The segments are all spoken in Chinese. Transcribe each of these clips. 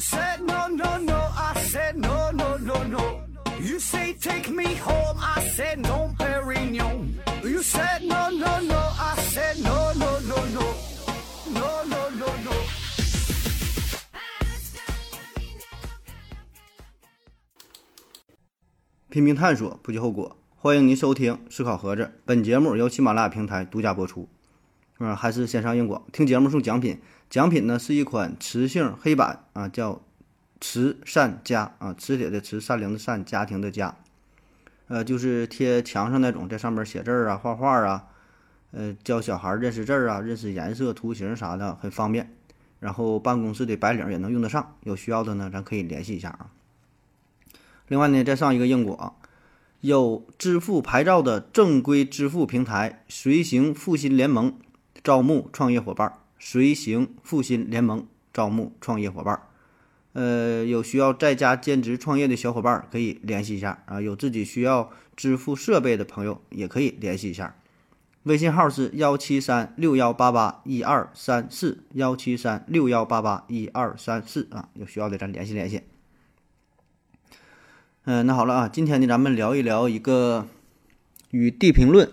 said no, no, no. I said no, no, no, no. You say take me home. I said no, Perignon. You said no, no, no. I said no, no, no, no. No, no, no, no. 拼命探索，不计后果。欢迎您收听《思考盒子》，本节目由喜马拉雅平台独家播出。嗯，还是先上硬广，听节目送奖品，奖品呢是一款磁性黑板啊，叫慈善家啊，磁铁的磁，善良的善，家庭的家。呃，就是贴墙上那种，在上面写字儿啊、画画啊，呃，教小孩认识字儿啊、认识颜色、图形啥的，很方便。然后办公室的白领也能用得上，有需要的呢，咱可以联系一下啊。另外呢，再上一个硬广，有支付牌照的正规支付平台随行复兴联盟招募创业伙伴儿，随行复兴联盟招募创业伙伴。呃，有需要在家兼职创业的小伙伴可以联系一下啊，有自己需要支付设备的朋友也可以联系一下。微信号是幺七三六幺八八一二三四幺七三六幺八八一二三四啊，有需要的咱联系联系。嗯，那好了啊，今天呢，咱们聊一聊一个与地平论、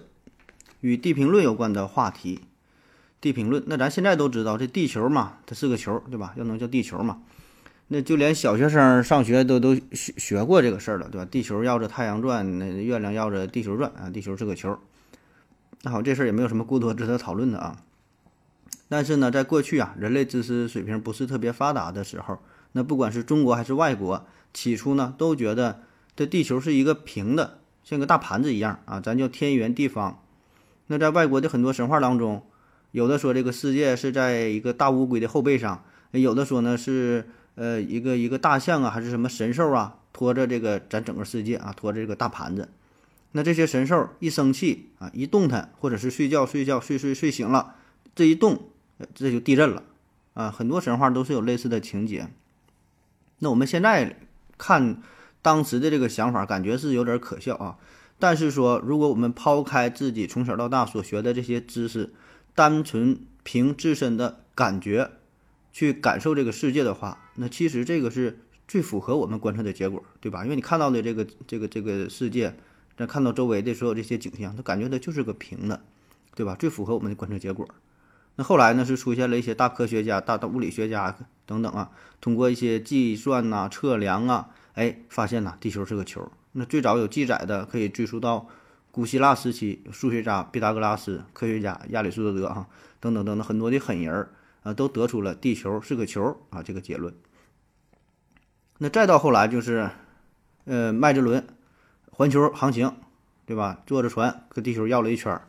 与地平论有关的话题。地平论，那咱现在都知道，这地球嘛，它是个球，对吧？要能叫地球嘛，那就连小学生上学都都学学过这个事儿了，对吧？地球绕着太阳转，那月亮绕着地球转啊，地球是个球。那好，这事儿也没有什么过多值得讨论的啊。但是呢，在过去啊，人类知识水平不是特别发达的时候，那不管是中国还是外国，起初呢都觉得这地球是一个平的，像个大盘子一样啊，咱叫天圆地方。那在外国的很多神话当中，有的说这个世界是在一个大乌龟的后背上，有的说呢是呃一个一个大象啊，还是什么神兽啊，拖着这个咱整个世界啊，拖着这个大盘子。那这些神兽一生气啊，一动弹，或者是睡觉睡觉睡睡睡醒了，这一动，这就地震了啊。很多神话都是有类似的情节。那我们现在看当时的这个想法，感觉是有点可笑啊。但是说，如果我们抛开自己从小到大所学的这些知识，单纯凭自身的感觉去感受这个世界的话，那其实这个是最符合我们观测的结果，对吧？因为你看到的这个这个这个世界，再看到周围的所有这些景象，他感觉它就是个平的，对吧？最符合我们的观测结果。那后来呢，是出现了一些大科学家、大大物理学家等等啊，通过一些计算呐、测量啊，哎，发现呐，地球是个球。那最早有记载的，可以追溯到古希腊时期，数学家毕达哥拉斯、科学家亚里士多德哈等等等等很多的狠人儿啊，都得出了地球是个球啊这个结论。那再到后来就是，呃，麦哲伦环球航行，对吧？坐着船搁地球绕了一圈儿，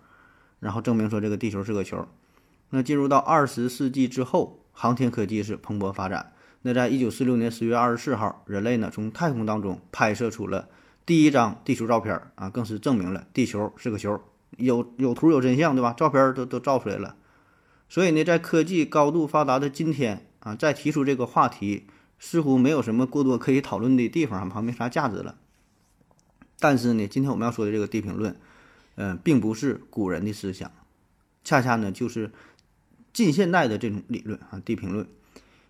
然后证明说这个地球是个球。那进入到二十世纪之后，航天科技是蓬勃发展。那在一九四六年十月二十四号，人类呢从太空当中拍摄出了第一张地球照片啊，更是证明了地球是个球，有有图有真相，对吧？照片都都照出来了。所以呢，在科技高度发达的今天啊，再提出这个话题，似乎没有什么过多可以讨论的地方，旁没啥价值了。但是呢，今天我们要说的这个地平论，嗯、并不是古人的思想，恰恰呢就是近现代的这种理论啊，地平论。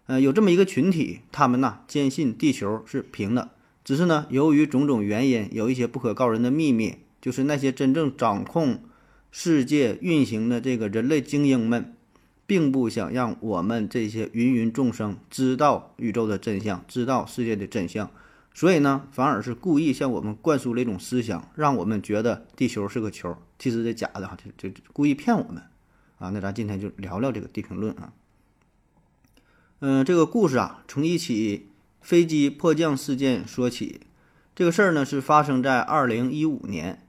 呃，有这么一个群体，他们呢坚信地球是平的，只是呢由于种种原因，有一些不可告人的秘密，就是那些真正掌控世界运行的这个人类精英们，并不想让我们这些芸芸众生知道宇宙的真相，知道世界的真相，所以呢，反而是故意向我们灌输了一种思想，让我们觉得地球是个球，其实这假的哈，这这故意骗我们啊。那咱今天就聊聊这个地平论啊。嗯、这个故事啊，从一起飞机迫降事件说起。这个事儿呢，是发生在二零一五年。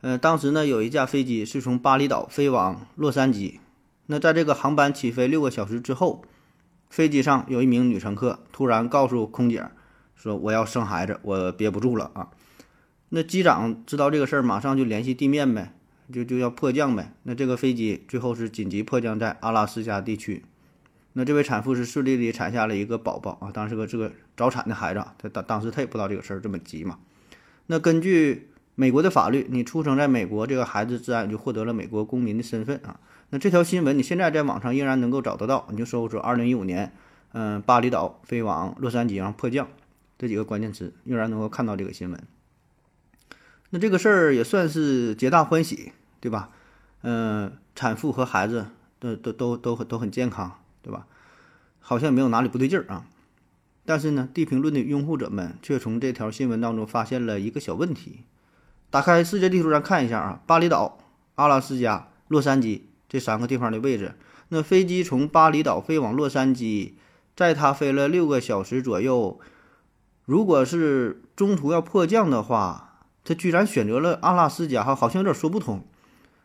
呃，当时呢，有一架飞机是从巴厘岛飞往洛杉矶。那在这个航班起飞六个小时之后，飞机上有一名女乘客突然告诉空姐说：“我要生孩子，我憋不住了啊！”那机长知道这个事儿，马上就联系地面呗，就就要迫降呗。那这个飞机最后是紧急迫降在阿拉斯加地区。那这位产妇是顺利地产下了一个宝宝啊，当然是个这个早产的孩子啊。他当当时他也不知道这个事儿这么急嘛。那根据美国的法律，你出生在美国，这个孩子自然就获得了美国公民的身份啊。那这条新闻你现在在网上依然能够找得到，你就搜索二零一五年嗯，巴厘岛飞往洛杉矶然后迫降这几个关键词，仍然能够看到这个新闻。那这个事儿也算是皆大欢喜，对吧？嗯，产妇和孩子都都都都很都很健康，对吧？好像没有哪里不对劲儿啊。但是呢，地平论的拥护者们却从这条新闻当中发现了一个小问题。打开世界地图上看一下啊，巴厘岛、阿拉斯加、洛杉矶这三个地方的位置，那飞机从巴厘岛飞往洛杉矶，在它飞了六个小时左右，如果是中途要迫降的话，它居然选择了阿拉斯加，哈，好像有点说不通。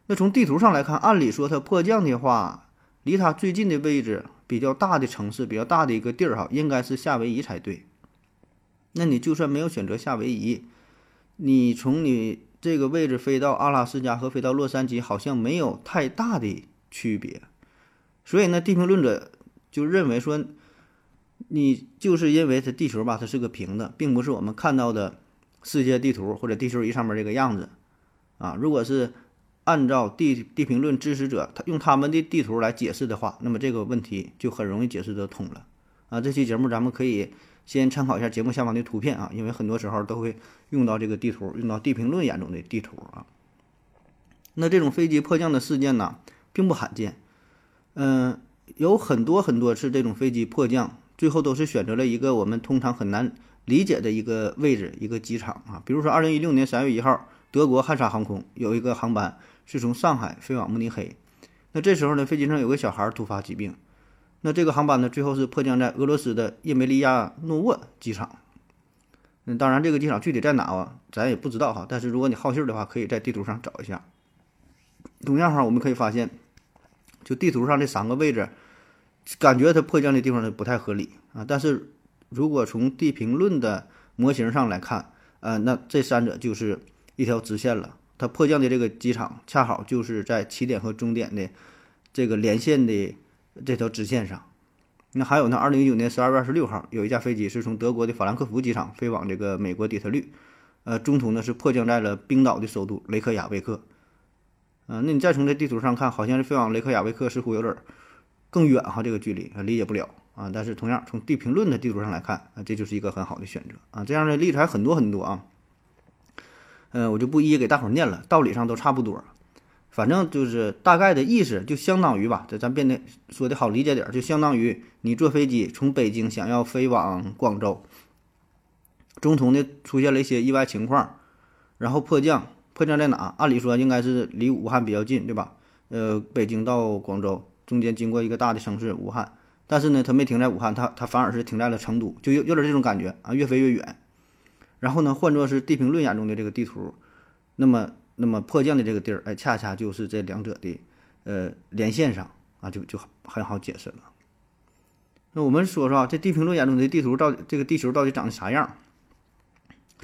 那从地图上来看，按理说它迫降的话，离它最近的位置比较大的城市，比较大的一个地儿，哈，应该是夏威夷才对。那你就算没有选择夏威夷，你从你这个位置飞到阿拉斯加和飞到洛杉矶，好像没有太大的区别。所以呢，地平论者就认为说，你就是因为它地球吧，它是个平的，并不是我们看到的世界地图或者地球仪上面这个样子啊。如果是按照地地平论支持者他用他们的地图来解释的话，那么这个问题就很容易解释得通了啊。这期节目咱们可以。先参考一下节目下方的图片啊，因为很多时候都会用到这个地图，用到地平论眼中的地图啊。那这种飞机迫降的事件呢，并不罕见，嗯，有很多很多次这种飞机迫降，最后都是选择了一个我们通常很难理解的一个位置，一个机场啊。比如说，二零一六年三月一号，德国汉莎航空有一个航班是从上海飞往慕尼黑，那这时候呢，飞机上有个小孩突发疾病。那这个航班呢，最后是迫降在俄罗斯的叶梅利亚诺沃机场。嗯，当然这个机场具体在哪啊，咱也不知道哈。但是如果你好信儿的话，可以在地图上找一下。同样哈，我们可以发现，就地图上这三个位置，感觉它迫降的地方呢不太合理啊。但是如果从地平论的模型上来看，呃，那这三者就是一条直线了。它迫降的这个机场恰好就是在起点和终点的这个连线的。这条直线上，那还有呢？二零一九年十二月二十六号，有一架飞机是从德国的法兰克福机场飞往这个美国底特律，呃，中途呢是迫降在了冰岛的首都雷克雅未克。啊，那你再从这地图上看，好像是飞往雷克雅未克似乎有点更远哈，这个距离理解不了啊。但是同样从地平论的地图上来看啊，这就是一个很好的选择啊。这样的例子还很多很多啊。嗯，我就不一一给大伙念了，道理上都差不多。反正就是大概的意思，就相当于吧，这咱变得说的好理解点儿，就相当于你坐飞机从北京想要飞往广州，中途呢出现了一些意外情况，然后迫降，迫降在哪？按理说应该是离武汉比较近，对吧？呃，北京到广州中间经过一个大的城市武汉，但是呢，它没停在武汉，它它反而是停在了成都，就有有点这种感觉啊，越飞越远。然后呢，换作是地平论眼中的这个地图，那么。那么迫降的这个地儿，哎，恰恰就是这两者的呃连线上啊，就就很好解释了。那我们说说啊，这地平论眼中的地图到底这个地球到底长得啥样？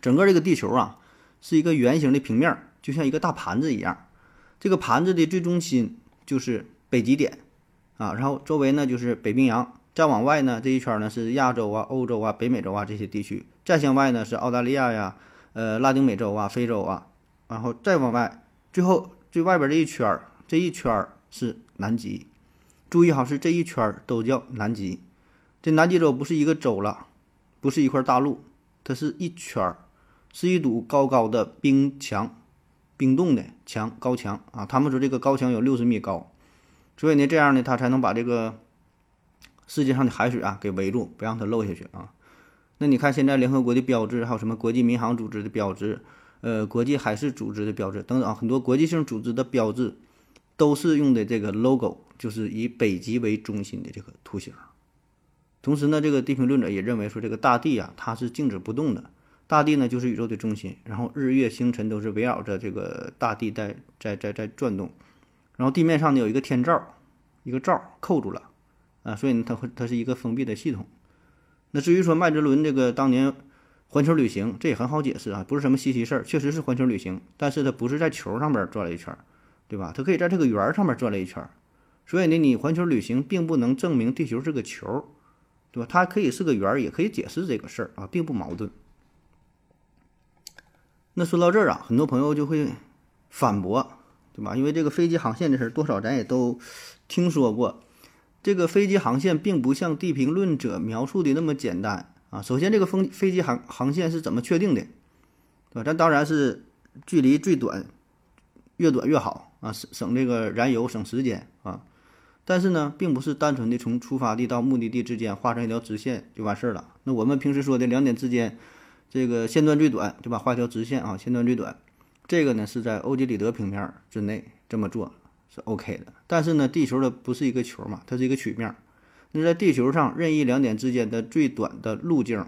整个这个地球啊，是一个圆形的平面，就像一个大盘子一样。这个盘子的最中心就是北极点啊，然后周围呢就是北冰洋，再往外呢这一圈呢是亚洲啊、欧洲啊、北美洲啊这些地区，再向外呢是澳大利亚呀、呃拉丁美洲啊、非洲啊。然后再往外，最后最外边这一圈，这一圈是南极。注意哈，是这一圈都叫南极。这南极洲不是一个洲了，不是一块大陆，它是一圈，是一堵高高的冰墙，冰冻的墙，高墙啊。他们说这个高墙有六十米高，所以呢，这样呢，它才能把这个世界上的海水啊给围住，不让它漏下去啊。那你看现在联合国的标志，还有什么国际民航组织的标志？呃，国际海事组织的标志等等啊，很多国际性组织的标志都是用的这个 logo，就是以北极为中心的这个图形。同时呢，这个地平论者也认为说，这个大地啊，它是静止不动的，大地呢就是宇宙的中心，然后日月星辰都是围绕着这个大地在在在在转动，然后地面上呢有一个天罩，一个罩扣住了啊，所以呢它会它是一个封闭的系统。那至于说麦哲伦这个当年。环球旅行这也很好解释啊，不是什么稀奇事儿，确实是环球旅行，但是它不是在球上边转了一圈，对吧？它可以在这个圆上面转了一圈，所以呢，你环球旅行并不能证明地球是个球，对吧？它可以是个圆，也可以解释这个事儿啊，并不矛盾。那说到这儿啊，很多朋友就会反驳，对吧？因为这个飞机航线的事儿，多少咱也都听说过。这个飞机航线并不像地评论者描述的那么简单啊。首先，这个飞飞机航航线是怎么确定的？对吧？咱当然是距离最短，越短越好啊，省省这个燃油，省时间啊。但是呢，并不是单纯的从出发地到目的地之间画上一条直线就完事儿了。那我们平时说的两点之间，这个线段最短，对吧？画一条直线啊，线段最短，这个呢是在欧几里得平面之内这么做是 OK 的。但是呢，地球的不是一个球嘛，它是一个曲面。那在地球上，任意两点之间的最短的路径，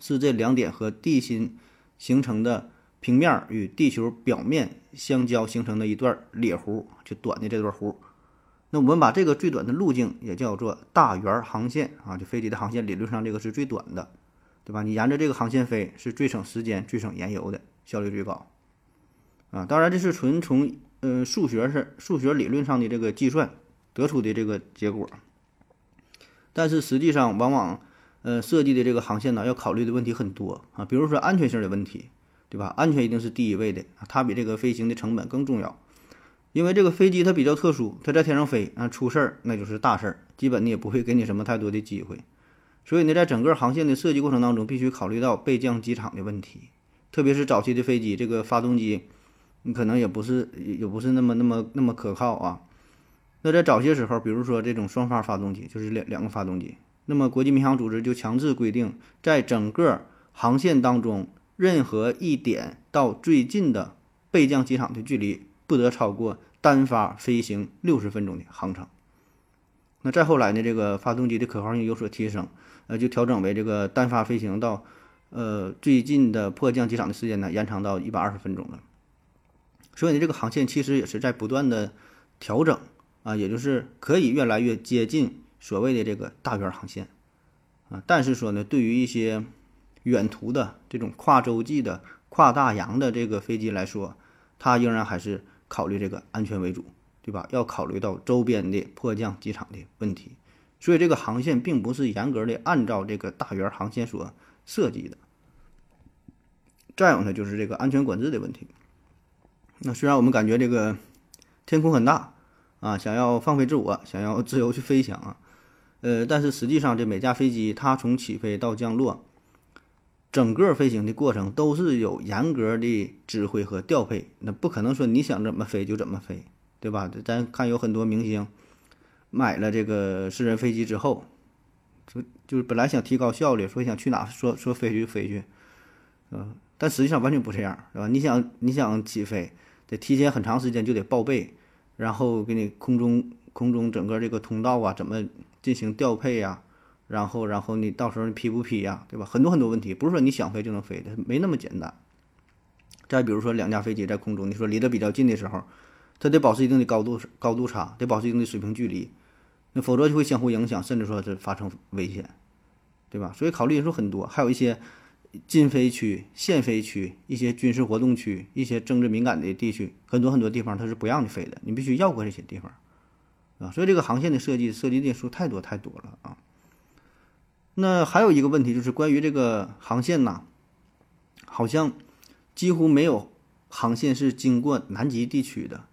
是这两点和地心形成的平面与地球表面相交形成的一段裂弧，就短的这段弧。那我们把这个最短的路径也叫做大圆航线啊，就飞机的航线理论上这个是最短的，对吧？你沿着这个航线飞是最省时间、最省燃油的，效率最高啊。当然这是纯从呃数学是数学理论上的这个计算得出的这个结果，但是实际上往往呃设计的这个航线呢要考虑的问题很多啊，比如说安全性的问题，对吧？安全一定是第一位的，它比这个飞行的成本更重要。因为这个飞机它比较特殊，它在天上飞啊，出事儿那就是大事儿，基本你也不会给你什么太多的机会。所以呢，在整个航线的设计过程当中，必须考虑到备降机场的问题。特别是早期的飞机，这个发动机你可能也不是也不是那么那么那么可靠啊。那在早些时候，比如说这种双发发动机，就是两两个发动机，那么国际民航组织就强制规定，在整个航线当中，任何一点到最近的备降机场的距离。不得超过单发飞行六十分钟的航程。那再后来呢？这个发动机的可靠性有所提升，呃，就调整为这个单发飞行到呃最近的迫降机场的时间呢，延长到一百二十分钟了。所以呢，这个航线其实也是在不断的调整啊，也就是可以越来越接近所谓的这个大圆航线啊。但是说呢，对于一些远途的这种跨洲际的、跨大洋的这个飞机来说，它仍然还是。考虑这个安全为主，对吧？要考虑到周边的迫降机场的问题，所以这个航线并不是严格的按照这个大圆航线所设计的。再有呢，就是这个安全管制的问题。那虽然我们感觉这个天空很大啊，想要放飞自我，想要自由去飞翔啊，呃，但是实际上这每架飞机它从起飞到降落。整个飞行的过程都是有严格的指挥和调配，那不可能说你想怎么飞就怎么飞，对吧？咱看有很多明星买了这个私人飞机之后，就就是本来想提高效率，说想去哪说说飞去飞去，嗯，但实际上完全不这样，是吧？你想你想起飞，得提前很长时间就得报备，然后给你空中空中整个这个通道啊怎么进行调配呀？然后，然后你到时候你批不批呀，对吧？很多很多问题，不是说你想飞就能飞的，没那么简单。再比如说两架飞机在空中，你说离得比较近的时候，它得保持一定的高度高度差，得保持一定的水平距离，那否则就会相互影响，甚至说是发生危险，对吧？所以考虑因素很多，还有一些禁飞区、限飞区、一些军事活动区、一些政治敏感的地区，很多很多地方它是不让你飞的，你必须绕过这些地方，啊，所以这个航线的设计涉及的因素太多太多了啊。那还有一个问题就是关于这个航线呐，好像几乎没有航线是经过南极地区的，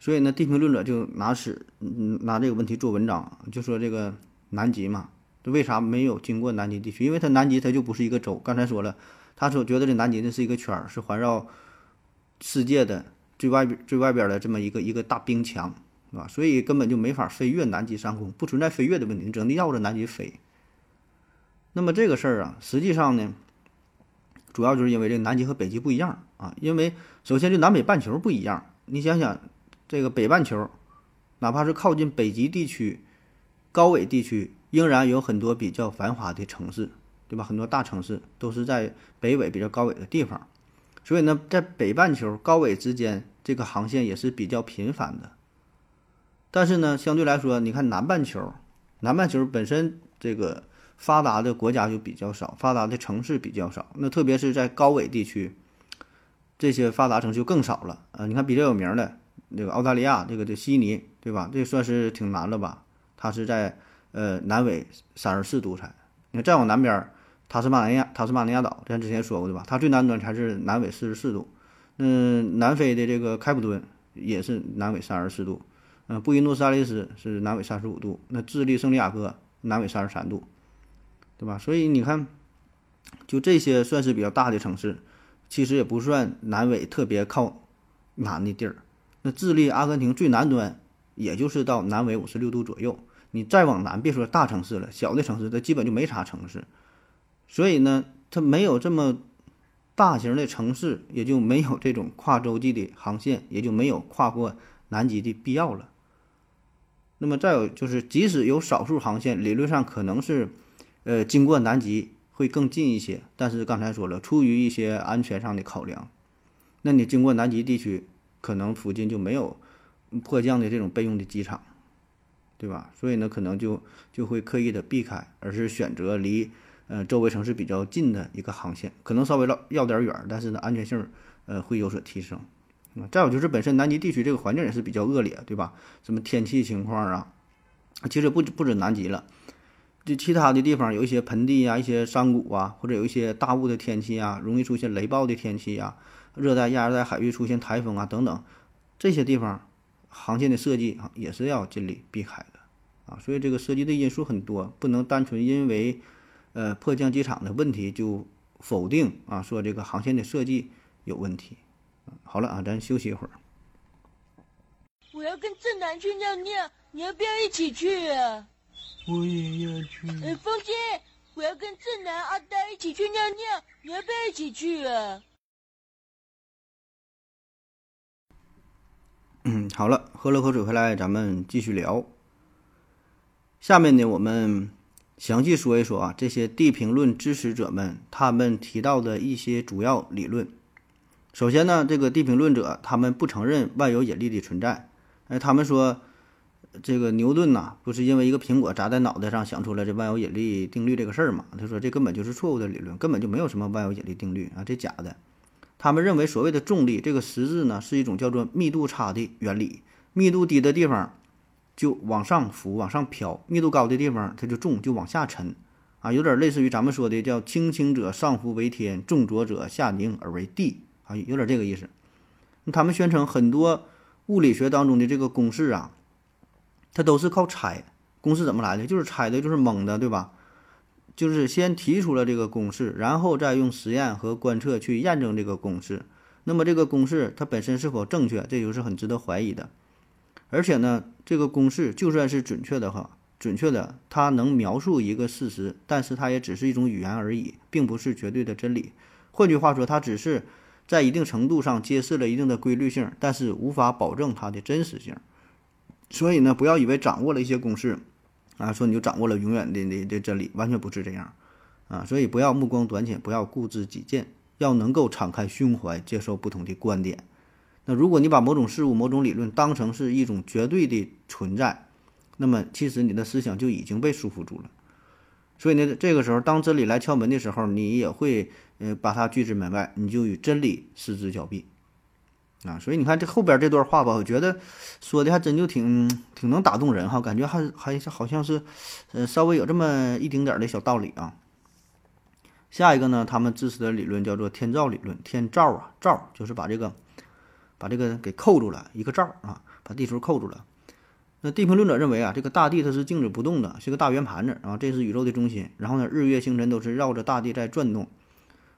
所以呢，地平论者就拿史拿这个问题做文章，就说这个南极嘛，为啥没有经过南极地区？因为它南极它就不是一个洲，刚才说了，他所觉得这南极呢是一个圈儿，是环绕世界的最外边最外边的这么一个一个大冰墙，是吧？所以根本就没法飞越南极上空，不存在飞越的问题，你只能绕着南极飞。那么这个事儿啊，实际上呢，主要就是因为这个南极和北极不一样啊。因为首先就南北半球不一样，你想想，这个北半球，哪怕是靠近北极地区、高纬地区，仍然有很多比较繁华的城市，对吧？很多大城市都是在北纬比较高纬的地方，所以呢，在北半球高纬之间，这个航线也是比较频繁的。但是呢，相对来说，你看南半球，南半球本身这个。发达的国家就比较少，发达的城市比较少。那特别是在高纬地区，这些发达城市就更少了。呃，你看比较有名的那个澳大利亚，这个的悉尼，对吧？这算是挺难了吧？它是在呃南纬三十四度才。你看再往南边，塔斯马尼亚，塔斯马尼亚岛，咱之前说过对吧？它最南端才是南纬四十四度。嗯，南非的这个开普敦也是南纬三十四度。呃，布宜诺斯艾利斯是南纬三十五度，那智利圣地亚哥南纬三十三度，对吧？所以你看，就这些算是比较大的城市，其实也不算南纬特别靠南的地儿。那智利、阿根廷最南端，也就是到南纬五十六度左右。你再往南，别说大城市了，小的城市它基本就没啥城市。所以呢，它没有这么大型的城市，也就没有这种跨洲际的航线，也就没有跨过南极的必要了。那么再有就是，即使有少数航线，理论上可能是，呃，经过南极会更近一些，但是刚才说了，出于一些安全上的考量，那你经过南极地区。可能附近就没有迫降的这种备用的机场，对吧？所以呢，可能就就会刻意的避开，而是选择离呃周围城市比较近的一个航线，可能稍微要要点远，但是呢，安全性呃会有所提升。啊，再有就是本身南极地区这个环境也是比较恶劣，对吧？什么天气情况啊？其实不不止南极了，就其他的地方有一些盆地啊、一些山谷啊，或者有一些大雾的天气啊，容易出现雷暴的天气啊。热带、亚热带海域出现台风啊等等，这些地方航线的设计啊也是要尽力避开的啊，所以这个涉及的因素很多，不能单纯因为呃迫降机场的问题就否定啊说这个航线的设计有问题。好了啊，咱休息一会儿。我要跟正南去尿尿，你要不要一起去啊？我也要去。哎，风姐，我要跟正南、阿呆一起去尿尿，你要不要一起去啊？嗯，好了，喝了口水回来，咱们继续聊。下面呢，我们详细说一说啊，这些地平论支持者们他们提到的一些主要理论。首先呢，这个地平论者他们不承认万有引力的存在。哎，他们说，这个牛顿呐，不是因为一个苹果砸在脑袋上想出来这万有引力定律这个事儿嘛？他说这根本就是错误的理论，根本就没有什么万有引力定律啊，这假的。他们认为，所谓的重力，这个实质呢，是一种叫做密度差的原理。密度低的地方就往上浮、往上飘；密度高的地方，它就重，就往下沉。啊，有点类似于咱们说的叫“轻轻者上浮为天，重浊者下凝而为地”啊，有点这个意思。他们宣称很多物理学当中的这个公式啊，它都是靠猜。公式怎么来的？就是猜的，就是蒙的，对吧？就是先提出了这个公式，然后再用实验和观测去验证这个公式。那么这个公式它本身是否正确，这就是很值得怀疑的。而且呢，这个公式就算是准确的话，准确的，它能描述一个事实，但是它也只是一种语言而已，并不是绝对的真理。换句话说，它只是在一定程度上揭示了一定的规律性，但是无法保证它的真实性。所以呢，不要以为掌握了一些公式。啊，说你就掌握了永远的的的真理，完全不是这样，啊，所以不要目光短浅，不要固执己见，要能够敞开胸怀，接受不同的观点。那如果你把某种事物、某种理论当成是一种绝对的存在，那么其实你的思想就已经被束缚住了。所以呢，这个时候当真理来敲门的时候，你也会呃把它拒之门外，你就与真理失之交臂。啊，所以你看这后边这段话吧，我觉得说的还真就挺挺能打动人哈，感觉还还是好像是，呃，稍微有这么一丁点儿的小道理啊。下一个呢，他们支持的理论叫做天罩理论，天罩啊，罩就是把这个把这个给扣住了一个罩啊，把地球扣住了。那地平论者认为啊，这个大地它是静止不动的，是个大圆盘子啊，这是宇宙的中心，然后呢，日月星辰都是绕着大地在转动。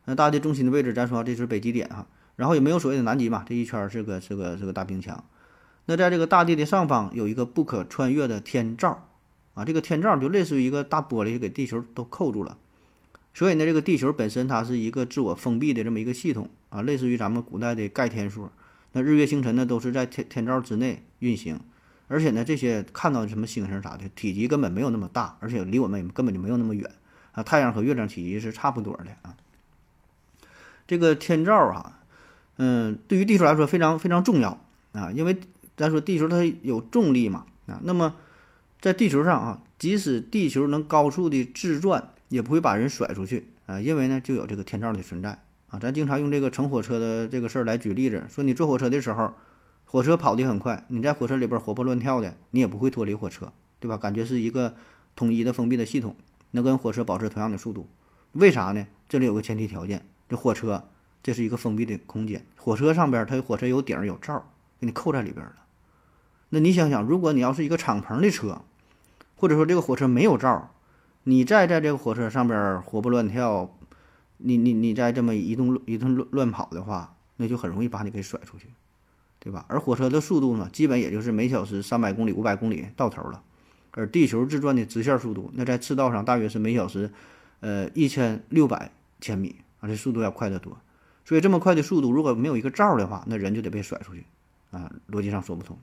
那大地中心的位置，咱说这是北极点哈。然后也没有所谓的南极嘛，这一圈是个是个是个大冰墙。那在这个大地的上方有一个不可穿越的天罩啊，这个天罩就类似于一个大玻璃，给地球都扣住了。所以呢，这个地球本身它是一个自我封闭的这么一个系统啊，类似于咱们古代的盖天说。那日月星辰呢都是在天天罩之内运行，而且呢这些看到什么星星啥的，体积根本没有那么大，而且离我们也根本就没有那么远啊。太阳和月亮体积是差不多的啊。这个天罩啊。嗯，对于地球来说非常非常重要啊，因为咱说地球它有重力嘛啊，那么在地球上啊，即使地球能高速的自转，也不会把人甩出去啊，因为呢就有这个天罩的存在啊。咱经常用这个乘火车的这个事儿来举例子，说你坐火车的时候，火车跑得很快，你在火车里边活蹦乱跳的，你也不会脱离火车，对吧？感觉是一个统一的封闭的系统，能跟火车保持同样的速度，为啥呢？这里有个前提条件，这火车。这是一个封闭的空间，火车上边它火车有顶儿有罩，给你扣在里边了。那你想想，如果你要是一个敞篷的车，或者说这个火车没有罩，你再在这个火车上边活蹦乱跳，你你你再这么一动一顿乱乱跑的话，那就很容易把你给甩出去，对吧？而火车的速度呢，基本也就是每小时三百公里、五百公里到头了。而地球自转的直线速度，那在赤道上大约是每小时，呃，一千六百千米啊，这速度要快得多。所以这么快的速度，如果没有一个罩的话，那人就得被甩出去啊，逻辑上说不通。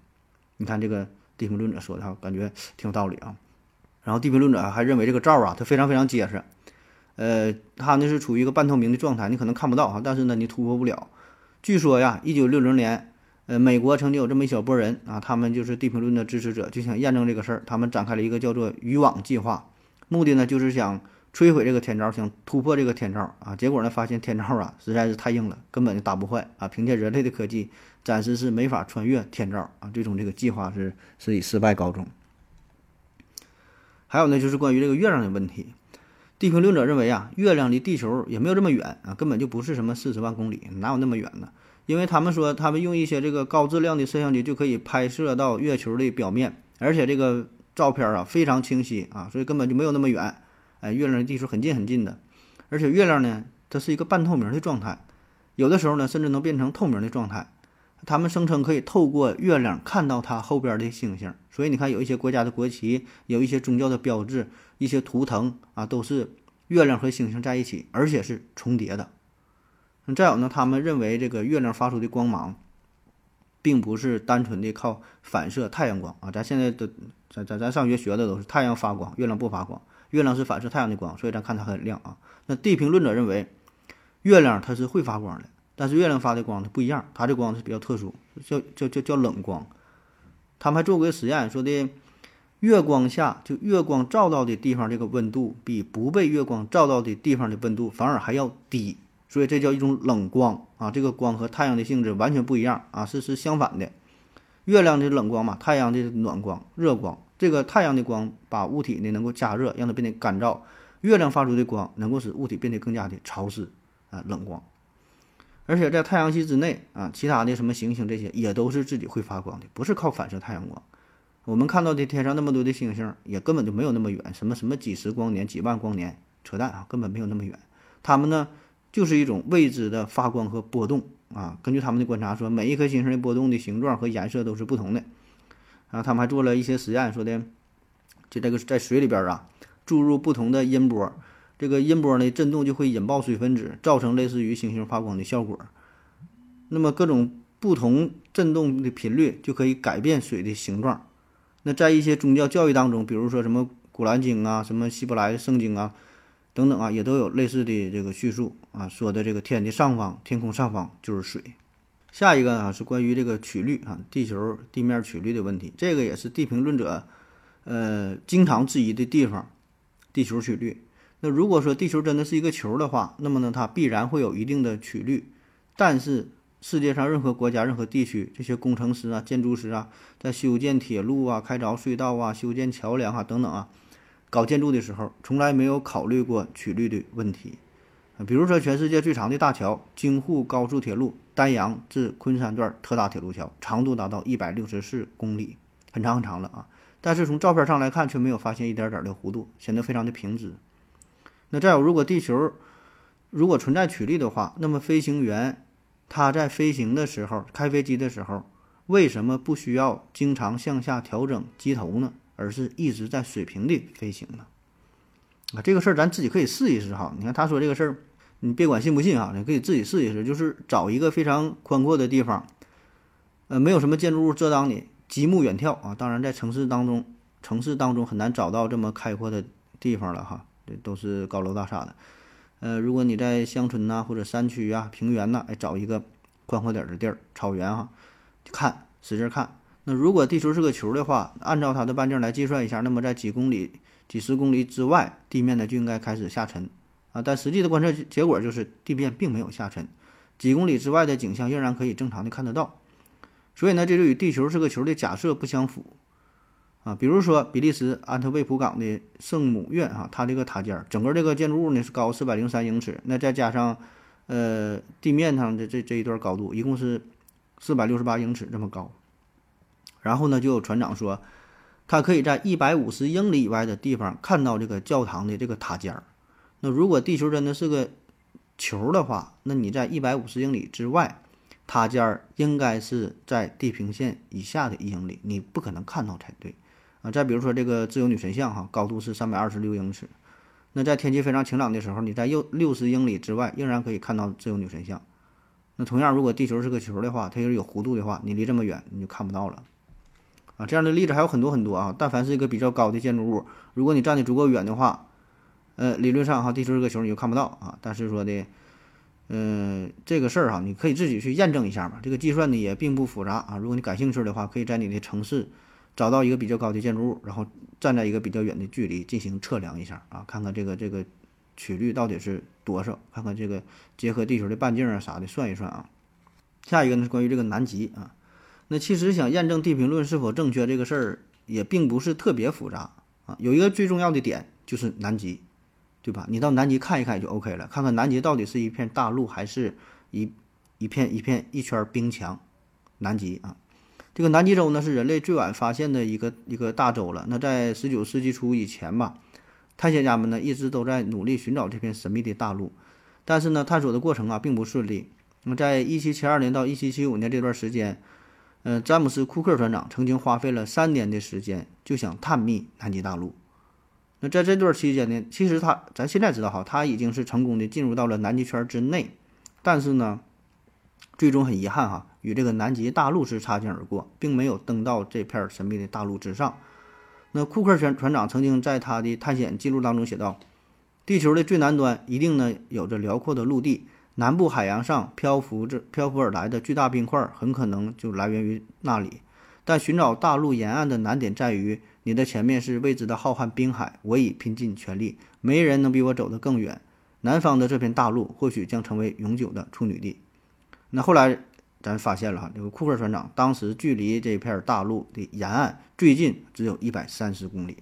你看这个地平论者说的，感觉挺有道理啊。然后地平论者还认为这个罩啊，它非常非常结实，呃，它呢是处于一个半透明的状态，你可能看不到哈，但是呢你突破不了。据说呀，一九六零年。呃，美国曾经有这么一小波人啊，他们就是地平论的支持者，就想验证这个事儿。他们展开了一个叫做“渔网计划”，目的呢就是想摧毁这个天罩，想突破这个天罩啊。结果呢，发现天罩啊实在是太硬了，根本就打不坏啊。凭借人类的科技，暂时是没法穿越天罩啊。最终这个计划是是以失败告终。还有呢，就是关于这个月亮的问题，地平论者认为啊，月亮离地球也没有这么远啊，根本就不是什么四十万公里，哪有那么远呢？因为他们说，他们用一些这个高质量的摄像机就可以拍摄到月球的表面，而且这个照片啊非常清晰啊，所以根本就没有那么远。哎，月亮离地球很近很近的，而且月亮呢，它是一个半透明的状态，有的时候呢甚至能变成透明的状态。他们声称可以透过月亮看到它后边的星星，所以你看有一些国家的国旗，有一些宗教的标志，一些图腾啊，都是月亮和星星在一起，而且是重叠的。再有呢，他们认为这个月亮发出的光芒，并不是单纯的靠反射太阳光啊。咱现在的咱咱咱上学学的都是太阳发光，月亮不发光。月亮是反射太阳的光，所以咱看它很亮啊。那地平论者认为，月亮它是会发光的，但是月亮发的光它不一样，它的光是比较特殊，叫叫叫叫冷光。他们还做过实验，说的月光下就月光照到的地方，这个温度比不被月光照到的地方的温度反而还要低。所以这叫一种冷光啊，这个光和太阳的性质完全不一样啊，是是相反的。月亮的冷光嘛，太阳的暖光、热光。这个太阳的光把物体呢能够加热，让它变得干燥；月亮发出的光能够使物体变得更加的潮湿啊，冷光。而且在太阳系之内啊，其他的什么行星这些也都是自己会发光的，不是靠反射太阳光。我们看到的天上那么多的星星，也根本就没有那么远，什么什么几十光年、几万光年，扯淡啊，根本没有那么远。它们呢？就是一种未知的发光和波动啊！根据他们的观察说，每一颗星星的波动的形状和颜色都是不同的。然后他们还做了一些实验，说的就这个在水里边啊，注入不同的音波，这个音波呢震动就会引爆水分子，造成类似于星星发光的效果。那么各种不同振动的频率就可以改变水的形状。那在一些宗教教育当中，比如说什么《古兰经》啊，什么《希伯来圣经》啊。等等啊，也都有类似的这个叙述啊，说的这个天的上方、天空上方就是水。下一个啊是关于这个曲率啊，地球地面曲率的问题，这个也是地平论者呃经常质疑的地方。地球曲率，那如果说地球真的是一个球的话，那么呢它必然会有一定的曲率。但是世界上任何国家、任何地区这些工程师啊、建筑师啊，在修建铁路啊、开凿隧道啊、修建桥梁啊等等啊。搞建筑的时候，从来没有考虑过曲率的问题。比如说，全世界最长的大桥——京沪高速铁路丹阳至昆山段特大铁路桥，长度达到一百六十四公里，很长很长了啊。但是从照片上来看，却没有发现一点点的弧度，显得非常的平直。那再有，如果地球如果存在曲率的话，那么飞行员他在飞行的时候，开飞机的时候，为什么不需要经常向下调整机头呢？而是一直在水平的飞行呢？啊，这个事儿咱自己可以试一试哈。你看他说这个事儿，你别管信不信啊，你可以自己试一试。就是找一个非常宽阔的地方，呃，没有什么建筑物遮挡你，极目远眺啊。当然，在城市当中，城市当中很难找到这么开阔的地方了哈，这都是高楼大厦的。呃，如果你在乡村呐，或者山区啊、平原呐，哎，找一个宽阔点的地儿，草原哈，看，使劲看。那如果地球是个球的话，按照它的半径来计算一下，那么在几公里、几十公里之外，地面呢就应该开始下沉啊。但实际的观测结果就是地面并没有下沉，几公里之外的景象仍然可以正常的看得到。所以呢，这就与地球是个球的假设不相符啊。比如说，比利时安特卫普港的圣母院啊，它这个塔尖儿，整个这个建筑物呢是高四百零三英尺，那再加上呃地面上的这这一段高度，一共是四百六十八英尺这么高。然后呢，就有船长说，他可以在一百五十英里以外的地方看到这个教堂的这个塔尖儿。那如果地球真的是个球的话，那你在一百五十英里之外，塔尖儿应该是在地平线以下的一英里，你不可能看到才对啊。再比如说这个自由女神像哈，高度是三百二十六英尺，那在天气非常晴朗的时候，你在六六十英里之外仍然可以看到自由女神像。那同样，如果地球是个球的话，它要是有弧度的话，你离这么远你就看不到了啊。这样的例子还有很多很多啊。但凡是一个比较高的建筑物，如果你站的足够远的话，呃，理论上哈，地球是个球你就看不到啊。但是说的，嗯，这个事儿哈，你可以自己去验证一下嘛。这个计算呢也并不复杂啊。如果你感兴趣的话，可以在你的城市找到一个比较高的建筑物，然后站在一个比较远的距离进行测量一下啊，看看这个这个曲率到底是多少，看看这个结合地球的半径啊啥的算一算啊。下一个呢是关于这个南极啊，那其实想验证地平论是否正确这个事儿也并不是特别复杂啊，有一个最重要的点就是南极。对吧？你到南极看一看就 OK 了，看看南极到底是一片大陆还是一一片一片一圈冰墙。南极啊，这个南极洲呢是人类最晚发现的一个一个大洲了。那在十九世纪初以前吧，探险家们呢一直都在努力寻找这片神秘的大陆，但是呢探索的过程啊并不顺利。那么在一七七二年到一七七五年这段时间，嗯，詹姆斯·库克船长曾经花费了三年的时间就想探秘南极大陆。那在这段期间呢，其实他咱现在知道哈，他已经是成功的进入到了南极圈之内，但是呢，最终很遗憾哈，与这个南极大陆是擦肩而过，并没有登到这片神秘的大陆之上。那库克船船长曾经在他的探险记录当中写道：“地球的最南端一定呢有着辽阔的陆地，南部海洋上漂浮着漂浮而来的巨大冰块，很可能就来源于那里。但寻找大陆沿岸的难点在于。”你的前面是未知的浩瀚冰海，我已拼尽全力，没人能比我走得更远。南方的这片大陆或许将成为永久的处女地。那后来咱发现了哈，这个库克船长当时距离这片大陆的沿岸最近只有一百三十公里，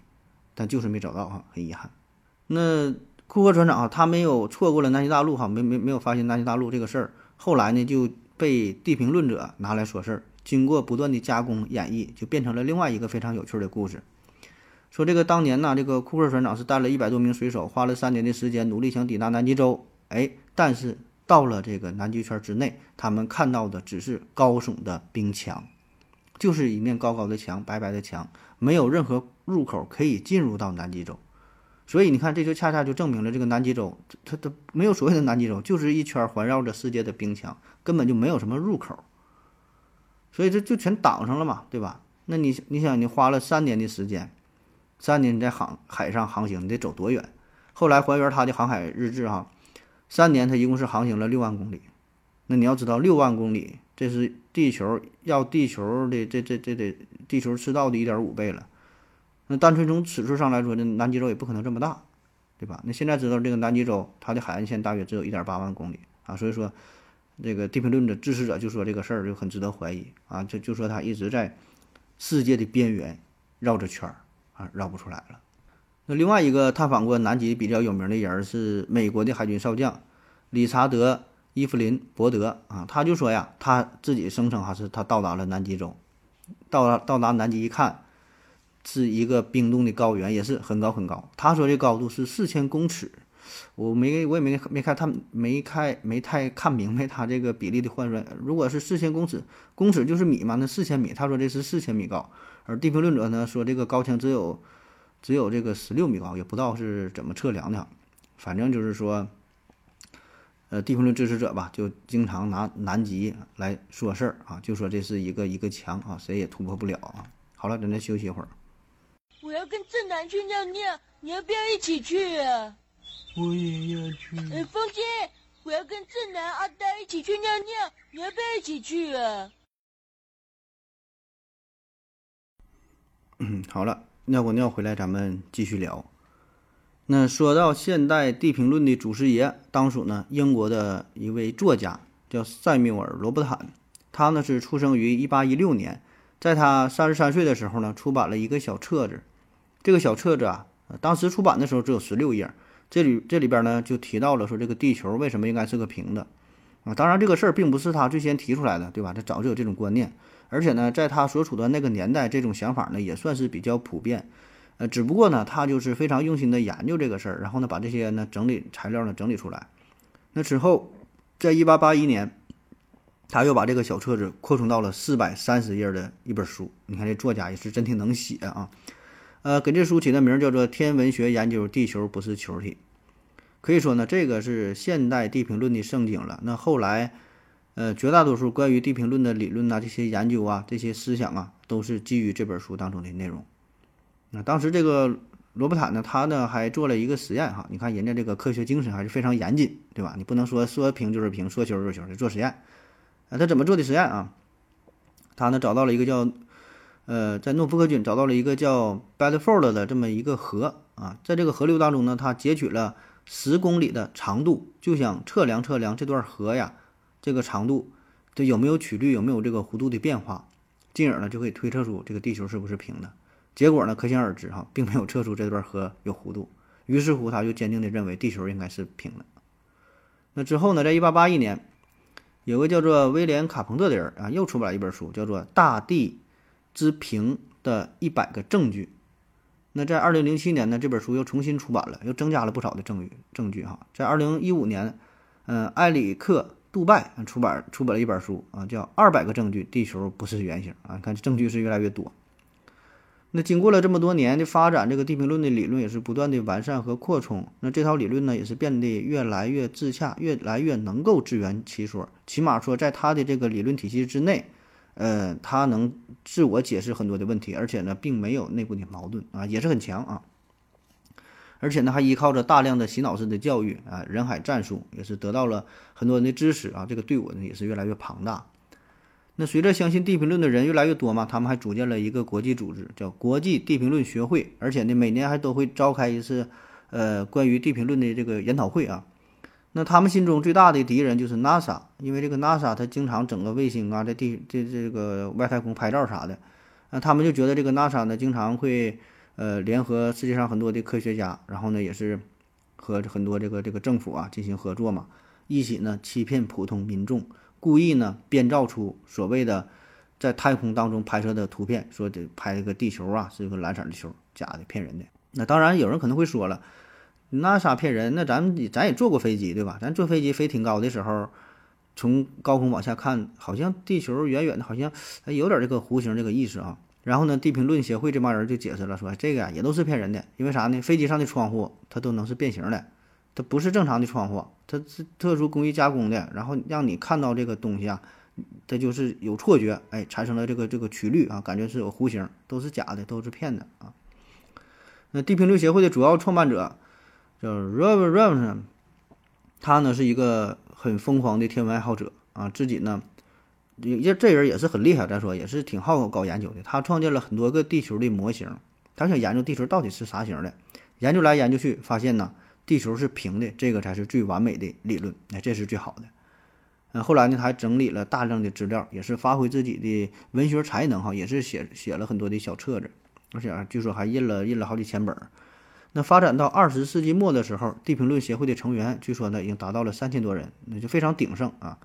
但就是没找到哈，很遗憾。那库克船长，他没有错过了南极大陆哈，没没没有发现南极大陆这个事儿。后来呢，就被地平论者拿来说事儿，经过不断的加工演绎，就变成了另外一个非常有趣的故事。说这个当年呢，这个库克船长是带了一百多名水手，花了三年的时间，努力想抵达南极洲。哎，但是到了这个南极圈之内，他们看到的只是高耸的冰墙，就是一面高高的墙，白白的墙，没有任何入口可以进入到南极洲。所以你看，这就恰恰就证明了这个南极洲，它它没有所谓的南极洲，就是一圈环绕着世界的冰墙，根本就没有什么入口。所以这就全挡上了嘛，对吧？那你你想，你花了三年的时间。三年你在航海上航行，你得走多远？后来还原他的航海日志哈，三年他一共是航行了六万公里。那你要知道，六万公里这是地球要地球的这这这得地球赤道的一点五倍了。那单纯从尺寸上来说，那南极洲也不可能这么大，对吧？那现在知道这个南极洲它的海岸线大约只有一点八万公里啊，所以说这个地平论的支持者就说这个事儿就很值得怀疑啊，就就说它一直在世界的边缘绕着圈儿。啊，绕不出来了。那另外一个探访过南极比较有名的人是美国的海军少将理查德·伊弗林·伯德啊，他就说呀，他自己声称哈是他到达了南极洲，到达到达南极一看，是一个冰冻的高原，也是很高很高。他说这高度是四千公尺，我没我也没没看他没看没太看明白他这个比例的换算。如果是四千公尺，公尺就是米嘛，那四千米，他说这是四千米高。而地平论者呢说，这个高墙只有只有这个十六米高，也不知道是怎么测量的。反正就是说，呃，地平论支持者吧，就经常拿南极来说事儿啊，就说这是一个一个墙啊，谁也突破不了啊。好了，咱再休息一会儿。我要跟正南去尿尿，你要不要一起去啊？我也要去。哎，风姐，我要跟正南、阿呆一起去尿尿，你要不要一起去啊？嗯，好了，尿过尿回来，咱们继续聊。那说到现代地平论的祖师爷，当属呢英国的一位作家，叫塞缪尔·罗伯坦。他呢是出生于1816年，在他三十三岁的时候呢，出版了一个小册子。这个小册子啊，当时出版的时候只有十六页。这里这里边呢就提到了说，这个地球为什么应该是个平的啊？当然，这个事儿并不是他最先提出来的，对吧？他早就有这种观念。而且呢，在他所处的那个年代，这种想法呢也算是比较普遍。呃，只不过呢，他就是非常用心的研究这个事儿，然后呢，把这些呢整理材料呢整理出来。那之后，在一八八一年，他又把这个小册子扩充到了四百三十页的一本书。你看这作家也是真挺能写啊。呃，给这书起的名叫做《天文学研究地球不是球体》。可以说呢，这个是现代地平论的圣经了。那后来，呃，绝大多数关于地平论的理论呐，这些研究啊，这些思想啊，都是基于这本书当中的内容。那当时这个罗伯坦呢，他呢还做了一个实验哈，你看人家这个科学精神还是非常严谨，对吧？你不能说说平就是平，说球就是球，做实验。啊，他怎么做的实验啊？他呢找到了一个叫呃，在诺福克郡找到了一个叫 Bedford 的这么一个河啊，在这个河流当中呢，他截取了十公里的长度，就想测量测量这段河呀这个长度这有没有曲率，有没有这个弧度的变化，进而呢就可以推测出这个地球是不是平的。结果呢，可想而知哈，并没有测出这段河有弧度。于是乎，他就坚定地认为地球应该是平的。那之后呢，在一八八一年，有个叫做威廉·卡彭特的人啊，又出版了一本书，叫做《大地之平的一百个证据》。那在二零零七年呢，这本书又重新出版了，又增加了不少的证据证据哈。在二零一五年，嗯，埃里克·杜拜出版出版了一本书啊，叫《二百个证据：地球不是圆形》啊。看证据是越来越多。那经过了这么多年的发展，这个地平论的理论也是不断的完善和扩充。那这套理论呢，也是变得越来越自洽，越来越能够自圆其说。起码说，在他的这个理论体系之内，呃，他能自我解释很多的问题，而且呢，并没有内部的矛盾啊，也是很强啊。而且呢，还依靠着大量的洗脑式的教育啊，人海战术，也是得到了很多人的支持啊。这个队伍呢，也是越来越庞大。那随着相信地平论的人越来越多嘛，他们还组建了一个国际组织，叫国际地平论学会，而且呢，每年还都会召开一次，呃，关于地平论的这个研讨会啊。那他们心中最大的敌人就是 NASA，因为这个 NASA 它经常整个卫星啊，在地这这个外太空拍照啥的，那他们就觉得这个 NASA 呢，经常会呃联合世界上很多的科学家，然后呢，也是和很多这个这个政府啊进行合作嘛，一起呢欺骗普通民众。故意呢编造出所谓的在太空当中拍摄的图片，说这拍个地球啊是一个蓝色的球，假的骗人的。那当然有人可能会说了，那啥骗人？那咱咱也坐过飞机对吧？咱坐飞机飞挺高的时候，从高空往下看，好像地球远远的，好像有点这个弧形这个意思啊。然后呢，地平论协会这帮人就解释了，说这个呀也都是骗人的，因为啥呢？飞机上的窗户它都能是变形的。它不是正常的窗户，它是特殊工艺加工的，然后让你看到这个东西啊，它就是有错觉，哎，产生了这个这个曲率啊，感觉是有弧形，都是假的，都是骗的啊。那地平论协会的主要创办者叫 Robert Robinson，他呢是一个很疯狂的天文爱好者啊，自己呢，这这人也是很厉害，咱说也是挺好搞研究的，他创建了很多个地球的模型，他想研究地球到底是啥形的，研究来研究去，发现呢。地球是平的，这个才是最完美的理论，那这是最好的。嗯，后来呢，他还整理了大量的资料，也是发挥自己的文学才能哈，也是写写了很多的小册子，而且，据说还印了印了好几千本。那发展到二十世纪末的时候，地平论协会的成员据说呢已经达到了三千多人，那就非常鼎盛啊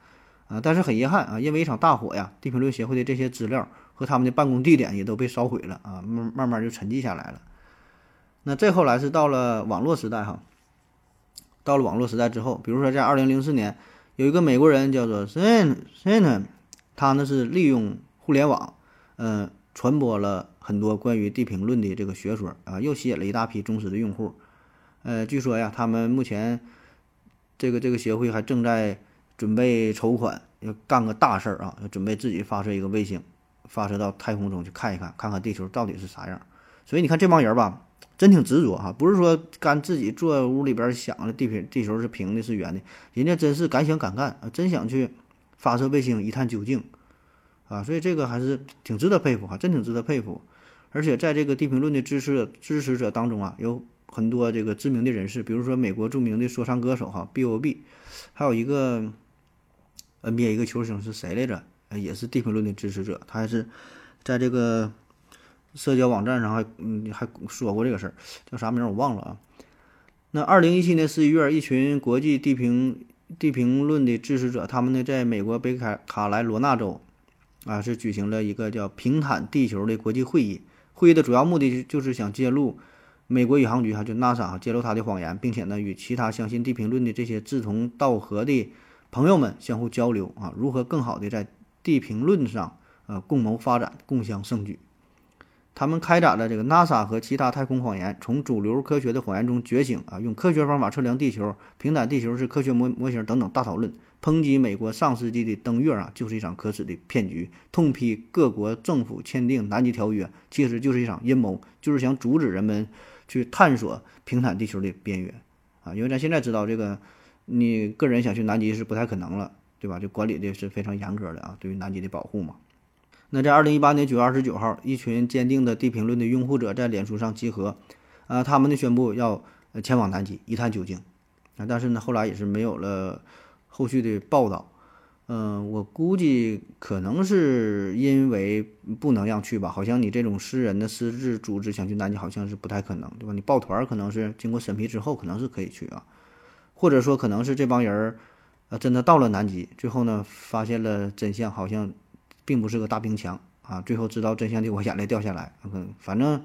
啊！但是很遗憾啊，因为一场大火呀，地平论协会的这些资料和他们的办公地点也都被烧毁了啊，慢慢慢就沉寂下来了。那再后来是到了网络时代哈。到了网络时代之后，比如说在二零零四年，有一个美国人叫做 Sen Sen，他呢是利用互联网，嗯，传播了很多关于地平论的这个学说啊，又吸引了一大批忠实的用户。呃，据说呀，他们目前这个这个协会还正在准备筹款，要干个大事儿啊，要准备自己发射一个卫星，发射到太空中去看一看，看看地球到底是啥样。所以你看这帮人吧。真挺执着哈，不是说干自己坐屋里边想着地平地球是平的，是圆的，人家真是敢想敢干啊，真想去发射卫星一探究竟啊，所以这个还是挺值得佩服哈，真挺值得佩服。而且在这个地平论的支持支持者当中啊，有很多这个知名的人士，比如说美国著名的说唱歌手哈 B.O.B，还有一个 NBA 一个球星是谁来着？也是地平论的支持者，他还是在这个。社交网站上还嗯还说过这个事儿，叫啥名我忘了啊。那二零一七年十一月，一群国际地平地平论的支持者，他们呢在美国北卡卡莱罗纳州，啊，是举行了一个叫“平坦地球”的国际会议。会议的主要目的就是想揭露美国宇航局哈，就 NASA 揭露他的谎言，并且呢，与其他相信地平论的这些志同道合的朋友们相互交流啊，如何更好的在地平论上呃共谋发展，共襄盛举。他们开展了这个 NASA 和其他太空谎言从主流科学的谎言中觉醒啊，用科学方法测量地球，平坦地球是科学模模型等等大讨论，抨击美国上世纪的登月啊就是一场可耻的骗局，痛批各国政府签订南极条约其实就是一场阴谋，就是想阻止人们去探索平坦地球的边缘啊，因为咱现在知道这个，你个人想去南极是不太可能了，对吧？就管理的是非常严格的啊，对于南极的保护嘛。那在二零一八年九月二十九号，一群坚定的地平论的拥护者在脸书上集合，啊，他们呢宣布要前往南极一探究竟，啊，但是呢后来也是没有了后续的报道，嗯，我估计可能是因为不能让去吧，好像你这种私人的私自组织想去南极，好像是不太可能，对吧？你抱团可能是经过审批之后，可能是可以去啊，或者说可能是这帮人儿，呃，真的到了南极，最后呢发现了真相，好像。并不是个大冰墙啊！最后知道真相的我眼泪掉下来。嗯，反正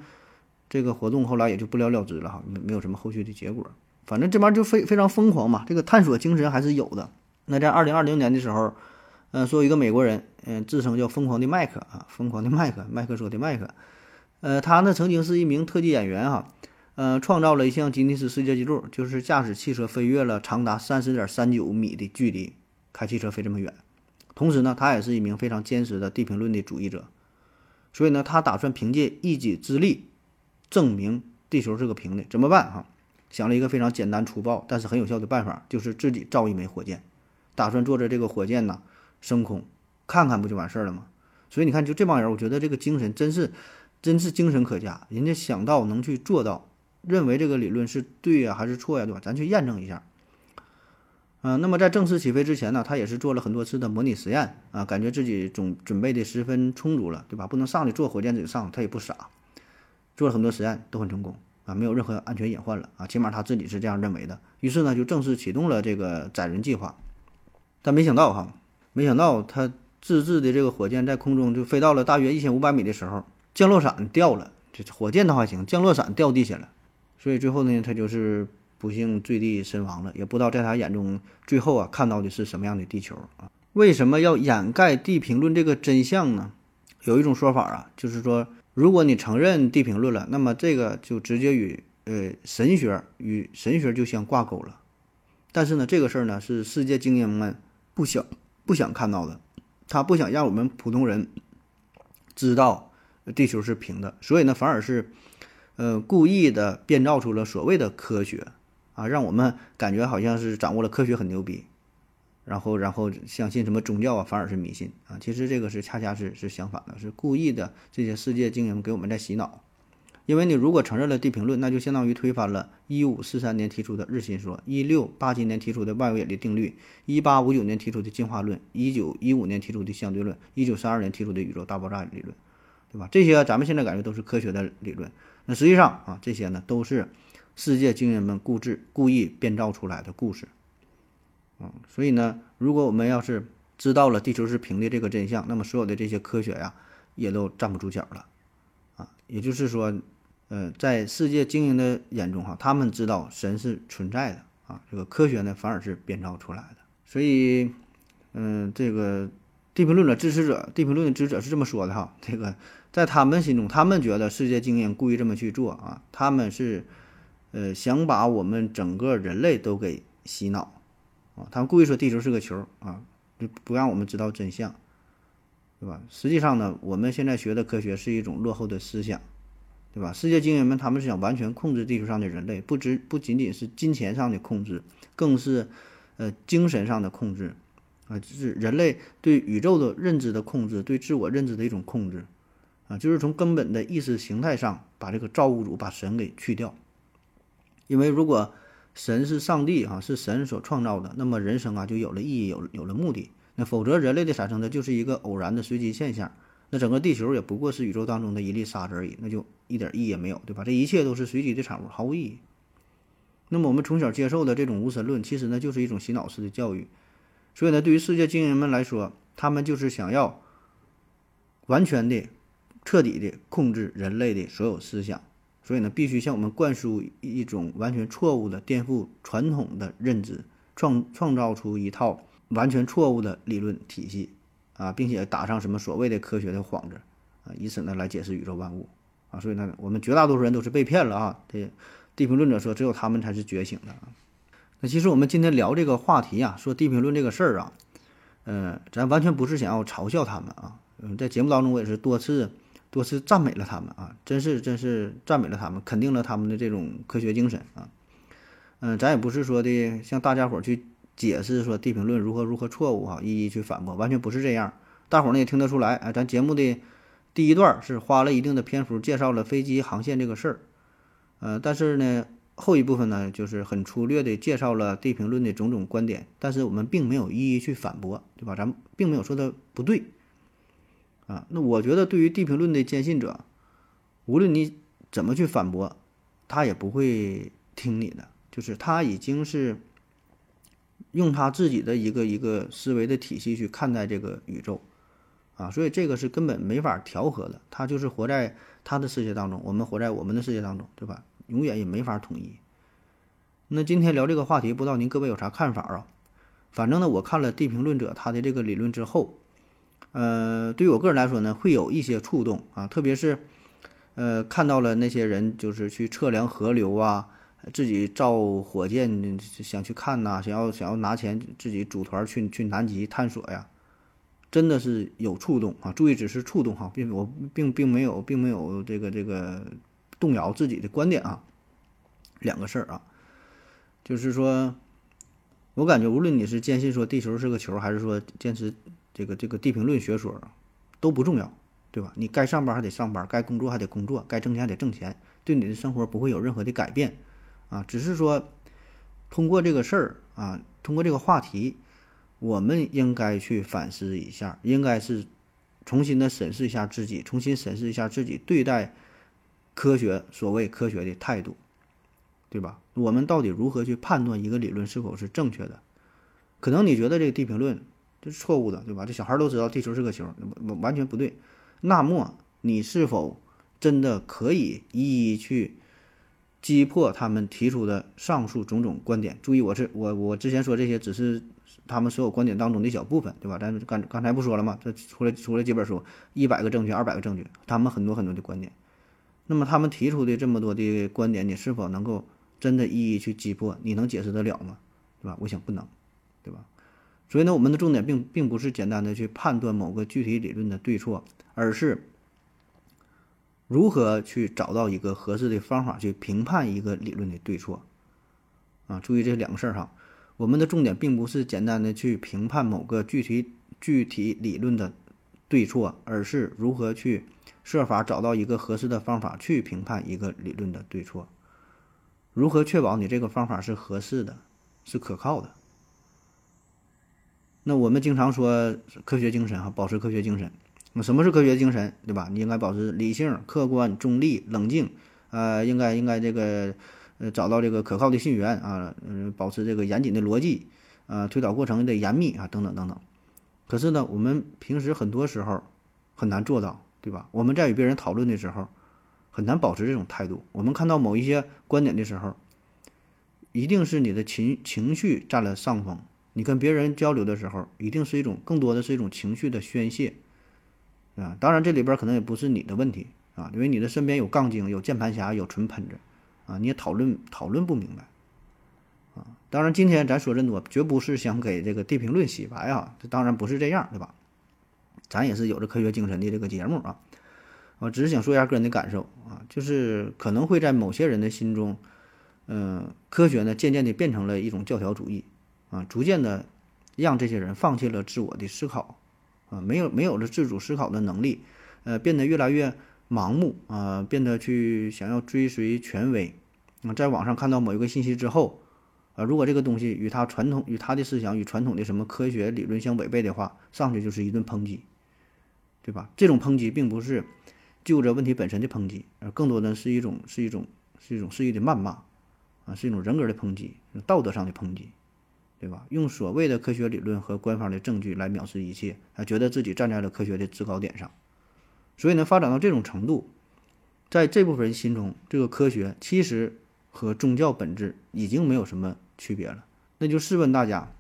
这个活动后来也就不了了之了哈，没没有什么后续的结果。反正这玩意儿就非非常疯狂嘛，这个探索精神还是有的。那在二零二零年的时候，嗯，说一个美国人，嗯，自称叫疯狂的麦克啊，疯狂的麦克，麦克说的麦克，呃，他呢曾经是一名特技演员哈，呃，创造了一项吉尼斯世界纪录，就是驾驶汽车飞越了长达三十点三九米的距离，开汽车飞这么远。同时呢，他也是一名非常坚实的地平论的主义者，所以呢，他打算凭借一己之力证明地球是个平的。怎么办哈？想了一个非常简单粗暴，但是很有效的办法，就是自己造一枚火箭，打算坐着这个火箭呢升空，看看不就完事儿了吗？所以你看，就这帮人，我觉得这个精神真是真是精神可嘉。人家想到能去做到，认为这个理论是对呀还是错呀，对吧？咱去验证一下。嗯，那么在正式起飞之前呢，他也是做了很多次的模拟实验啊，感觉自己总准备的十分充足了，对吧？不能上去坐火箭就上，他也不傻，做了很多实验都很成功啊，没有任何安全隐患了啊，起码他自己是这样认为的。于是呢，就正式启动了这个载人计划。但没想到哈，没想到他自制的这个火箭在空中就飞到了大约一千五百米的时候，降落伞掉了，这火箭倒还行，降落伞掉地下了，所以最后呢，他就是。不幸坠地身亡了，也不知道在他眼中最后啊看到的是什么样的地球啊？为什么要掩盖地平论这个真相呢？有一种说法啊，就是说，如果你承认地平论了，那么这个就直接与呃神学与神学就相挂钩了。但是呢，这个事儿呢是世界精英们不想不想看到的，他不想让我们普通人知道地球是平的，所以呢，反而是呃故意的编造出了所谓的科学。啊，让我们感觉好像是掌握了科学很牛逼，然后然后相信什么宗教啊，反而是迷信啊。其实这个是恰恰是是相反的，是故意的。这些世界精英给我们在洗脑，因为你如果承认了地平论，那就相当于推翻了1543年提出的日心说，1687年提出的万有引力定律，1859年提出的进化论，1915年提出的相对论，1932年提出的宇宙大爆炸理论，对吧？这些咱们现在感觉都是科学的理论，那实际上啊，这些呢都是。世界精英们固执、故意编造出来的故事，啊，所以呢，如果我们要是知道了地球是平的这个真相，那么所有的这些科学呀，也都站不住脚了，啊，也就是说，呃，在世界精英的眼中，哈，他们知道神是存在的，啊，这个科学呢，反而是编造出来的。所以，嗯，这个地平论的支持者，地平论的支持者是这么说的，哈，这个在他们心中，他们觉得世界精英故意这么去做，啊，他们是。呃，想把我们整个人类都给洗脑，啊，他们故意说地球是个球啊，就不让我们知道真相，对吧？实际上呢，我们现在学的科学是一种落后的思想，对吧？世界精英们他们是想完全控制地球上的人类，不只不仅仅是金钱上的控制，更是呃精神上的控制，啊，就是人类对宇宙的认知的控制，对自我认知的一种控制，啊，就是从根本的意识形态上把这个造物主把神给去掉。因为如果神是上帝哈，是神所创造的，那么人生啊就有了意义，有有了目的。那否则人类的产生呢，就是一个偶然的随机现象。那整个地球也不过是宇宙当中的一粒沙子而已，那就一点意义也没有，对吧？这一切都是随机的产物，毫无意义。那么我们从小接受的这种无神论，其实呢就是一种洗脑式的教育。所以呢，对于世界精英们来说，他们就是想要完全的、彻底的控制人类的所有思想，所以呢，必须向我们灌输一种完全错误的、颠覆传统的认知，创创造出一套完全错误的理论体系啊，并且打上什么所谓的科学的幌子啊，以此呢来解释宇宙万物啊。所以呢，我们绝大多数人都是被骗了啊。这地平论者说，只有他们才是觉醒的啊。那其实我们今天聊这个话题啊，说地平论这个事儿啊，呃，咱完全不是想要嘲笑他们啊。嗯，在节目当中我也是多次多次赞美了他们啊，真是真是赞美了他们，肯定了他们的这种科学精神啊。嗯，咱也不是说的向大家伙去解释说地平论如何如何错误哈，一一去反驳，完全不是这样。大伙儿呢也听得出来，哎，咱节目的第一段是花了一定的篇幅介绍了飞机航线这个事儿，呃，但是呢。后一部分呢，就是很粗略的介绍了地平论的种种观点，但是我们并没有一一去反驳，对吧？咱们并没有说它不对，啊，那我觉得对于地平论的坚信者，无论你怎么去反驳，他也不会听你的，就是他已经是用他自己的一个一个思维的体系去看待这个宇宙，啊，所以这个是根本没法调和的，他就是活在他的世界当中，我们活在我们的世界当中，对吧？永远也没法统一。那今天聊这个话题，不知道您各位有啥看法啊？反正呢，我看了地平论者他的这个理论之后，呃，对于我个人来说呢，会有一些触动啊，特别是呃，看到了那些人就是去测量河流啊，自己造火箭想去看呐，想要想要拿钱自己组团去去南极探索呀，真的是有触动啊！注意，只是触动哈，并我并并没有并没有这个这个。动摇自己的观点啊，两个事儿啊，就是说，我感觉无论你是坚信说地球是个球，还是说坚持这个这个地平论学说，都不重要，对吧？你该上班还得上班，该工作还得工作，该挣钱还得挣钱，对你的生活不会有任何的改变啊。只是说，通过这个事儿啊，通过这个话题，我们应该去反思一下，应该是重新的审视一下自己，重新审视一下自己对待。科学所谓科学的态度，对吧？我们到底如何去判断一个理论是否是正确的？可能你觉得这个地平论这是错误的，对吧？这小孩都知道地球是个球，完全不对。那么你是否真的可以一一去击破他们提出的上述种种观点？注意，我是我我之前说这些只是他们所有观点当中的一小部分，对吧？咱刚刚才不说了吗？这出来出来几本书，一百个证据，二百个证据，他们很多很多的观点。那么他们提出的这么多的观点，你是否能够真的一一去击破？你能解释得了吗？对吧？我想不能，对吧？所以呢，我们的重点并并不是简单的去判断某个具体理论的对错，而是如何去找到一个合适的方法去评判一个理论的对错。啊，注意这两个事儿哈。我们的重点并不是简单的去评判某个具体具体理论的对错，而是如何去。设法找到一个合适的方法去评判一个理论的对错。如何确保你这个方法是合适的，是可靠的？那我们经常说科学精神哈，保持科学精神。那什么是科学精神，对吧？你应该保持理性、客观、中立、冷静。呃，应该应该这个呃找到这个可靠的信源啊，嗯，保持这个严谨的逻辑，呃，推导过程得严密啊，等等等等。可是呢，我们平时很多时候很难做到。对吧？我们在与别人讨论的时候，很难保持这种态度。我们看到某一些观点的时候，一定是你的情情绪占了上风。你跟别人交流的时候，一定是一种更多的是一种情绪的宣泄啊。当然，这里边可能也不是你的问题啊，因为你的身边有杠精、有键盘侠、有纯喷子啊，你也讨论讨论不明白啊。当然，今天咱说这么多，绝不是想给这个地平论洗白啊，这当然不是这样，对吧？咱也是有着科学精神的这个节目啊，我只是想说一下个人的感受啊，就是可能会在某些人的心中，嗯，科学呢渐渐的变成了一种教条主义啊，逐渐的让这些人放弃了自我的思考啊，没有没有了自主思考的能力，呃，变得越来越盲目啊，变得去想要追随权威啊，在网上看到某一个信息之后。啊，如果这个东西与他传统、与他的思想、与传统的什么科学理论相违背的话，上去就是一顿抨击。对吧？这种抨击并不是就着问题本身的抨击，而更多的是一种是一种是一种肆意的谩骂，啊，是一种人格的抨击，道德上的抨击，对吧？用所谓的科学理论和官方的证据来藐视一切，还觉得自己站在了科学的制高点上，所以呢，发展到这种程度，在这部分人心中，这个科学其实和宗教本质已经没有什么区别了。那就试问大家，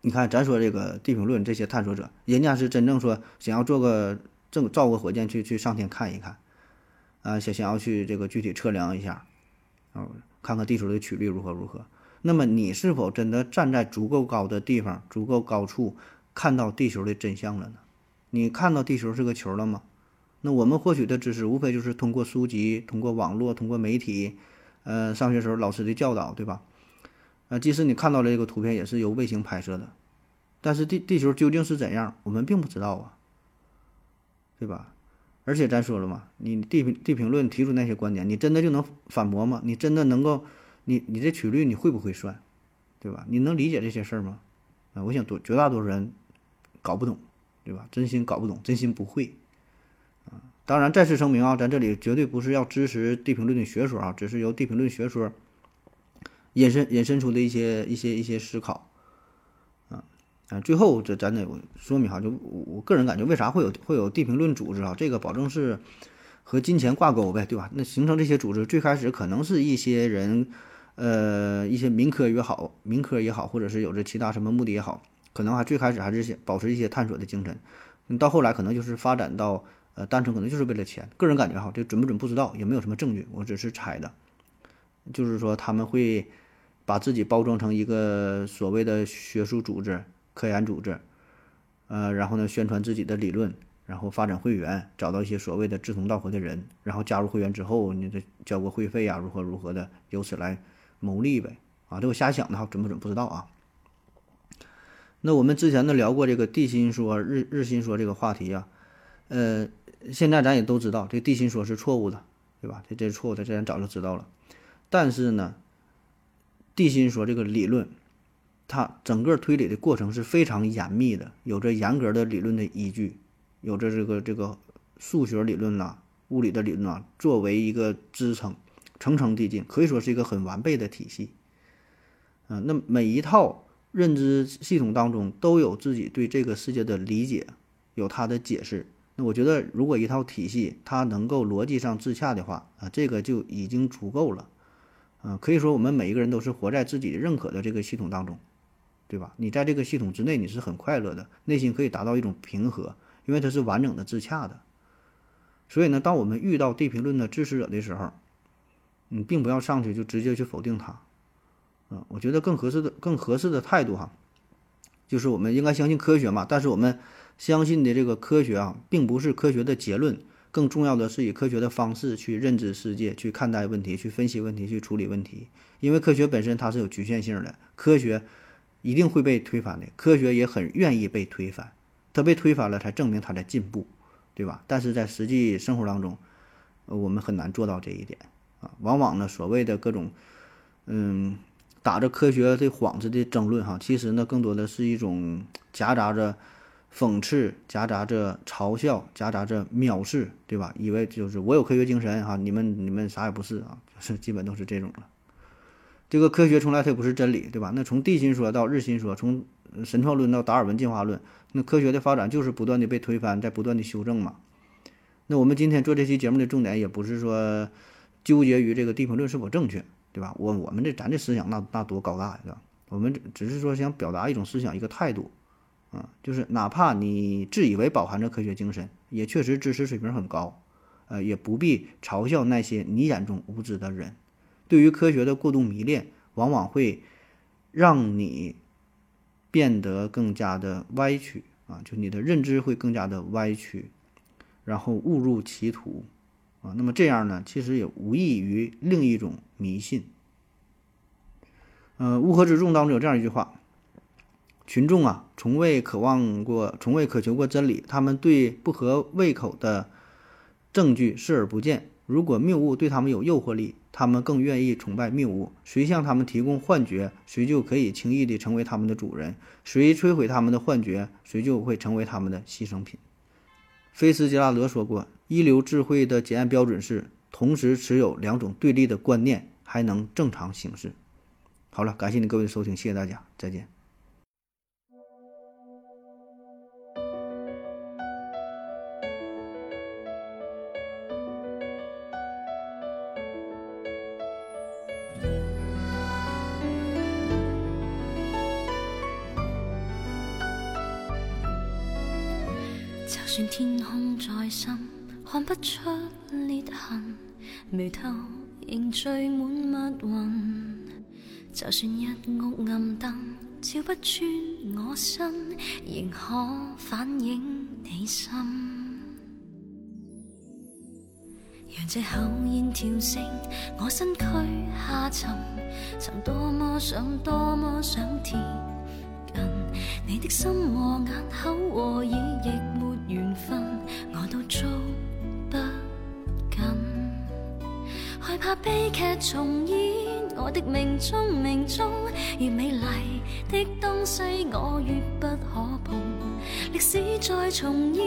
你看咱说这个地平论这些探索者，人家是真正说想要做个正造个火箭去去上天看一看，啊，想想要去这个具体测量一下，啊，看看地球的曲率如何如何。那么你是否真的站在足够高的地方、足够高处看到地球的真相了呢？你看到地球是个球了吗？那我们获取的知识无非就是通过书籍、通过网络、通过媒体，呃，上学时候老师的教导，对吧？啊，即使你看到了这个图片，也是由卫星拍摄的，但是地地球究竟是怎样，我们并不知道啊，对吧？而且咱说了嘛，你地地平论提出那些观点，你真的就能反驳吗？你真的能够？你你这曲率你会不会算，对吧？你能理解这些事儿吗？啊，我想多绝大多数人搞不懂，对吧？真心搞不懂，真心不会。啊，当然再次声明啊，咱这里绝对不是要支持地平论的学说啊，只是由地平论学说引申引申出的一些一些一些思考。啊啊，最后这咱得说明哈，就我个人感觉，为啥会有会有地平论组织啊？这个保证是和金钱挂钩呗，对吧？那形成这些组织，最开始可能是一些人。呃，一些民科也好，民科也好，或者是有着其他什么目的也好，可能还最开始还是保持一些探索的精神，到后来可能就是发展到呃，单纯可能就是为了钱。个人感觉哈，这准不准不知道，也没有什么证据，我只是猜的。就是说他们会把自己包装成一个所谓的学术组织、科研组织，呃，然后呢宣传自己的理论，然后发展会员，找到一些所谓的志同道合的人，然后加入会员之后，你这交个会费啊，如何如何的，由此来。牟利呗，啊，这我瞎想的哈，准不准不知道啊。那我们之前呢聊过这个地心说、日日心说这个话题啊，呃，现在咱也都知道这地心说是错误的，对吧？这这是错误的，这咱早就知道了。但是呢，地心说这个理论，它整个推理的过程是非常严密的，有着严格的理论的依据，有着这个这个数学理论呐、物理的理论啊作为一个支撑。层层递进，可以说是一个很完备的体系。嗯，那每一套认知系统当中都有自己对这个世界的理解，有它的解释。那我觉得，如果一套体系它能够逻辑上自洽的话，啊，这个就已经足够了。嗯，可以说我们每一个人都是活在自己认可的这个系统当中，对吧？你在这个系统之内，你是很快乐的，内心可以达到一种平和，因为它是完整的、自洽的。所以呢，当我们遇到地平论的支持者的时候，你并不要上去就直接去否定它，嗯，我觉得更合适的、更合适的态度哈，就是我们应该相信科学嘛。但是我们相信的这个科学啊，并不是科学的结论，更重要的是以科学的方式去认知世界、去看待问题、去分析问题、去处理问题。因为科学本身它是有局限性的，科学一定会被推翻的，科学也很愿意被推翻，它被推翻了才证明它在进步，对吧？但是在实际生活当中，呃，我们很难做到这一点。往往呢，所谓的各种，嗯，打着科学的幌子的争论哈，其实呢，更多的是一种夹杂着讽刺、夹杂着嘲笑、夹杂着藐视，对吧？以为就是我有科学精神哈，你们你们啥也不是啊，是基本都是这种了。这个科学从来它也不是真理，对吧？那从地心说到日心说，从神创论到达尔文进化论，那科学的发展就是不断的被推翻，在不断的修正嘛。那我们今天做这期节目的重点也不是说。纠结于这个地平论是否正确，对吧？我我们这咱这思想那那多高大呀，对吧？我们只是说想表达一种思想一个态度，啊，就是哪怕你自以为饱含着科学精神，也确实知识水平很高，呃，也不必嘲笑那些你眼中无知的人。对于科学的过度迷恋，往往会让你变得更加的歪曲啊，就你的认知会更加的歪曲，然后误入歧途。啊，那么这样呢，其实也无异于另一种迷信。呃，乌合之众当中有这样一句话：群众啊，从未渴望过，从未渴求过真理，他们对不合胃口的证据视而不见。如果谬误对他们有诱惑力，他们更愿意崇拜谬误。谁向他们提供幻觉，谁就可以轻易地成为他们的主人；谁摧毁他们的幻觉，谁就会成为他们的牺牲品。菲斯杰拉德说过。一流智慧的检验标准是同时持有两种对立的观念还能正常行事。好了，感谢你各位的收听，谢谢大家，再见。空再深，看不出裂痕，眉头仍聚满密云。就算一屋暗灯照不穿我身，仍可反映你心。让这口烟跳升，我身躯下沉，曾多么想，多么想贴近你的心和眼口和耳，亦没缘分，我都捉不紧，怕悲剧重演。我的命中命中，越美丽的东西我越不可碰。历史再重演，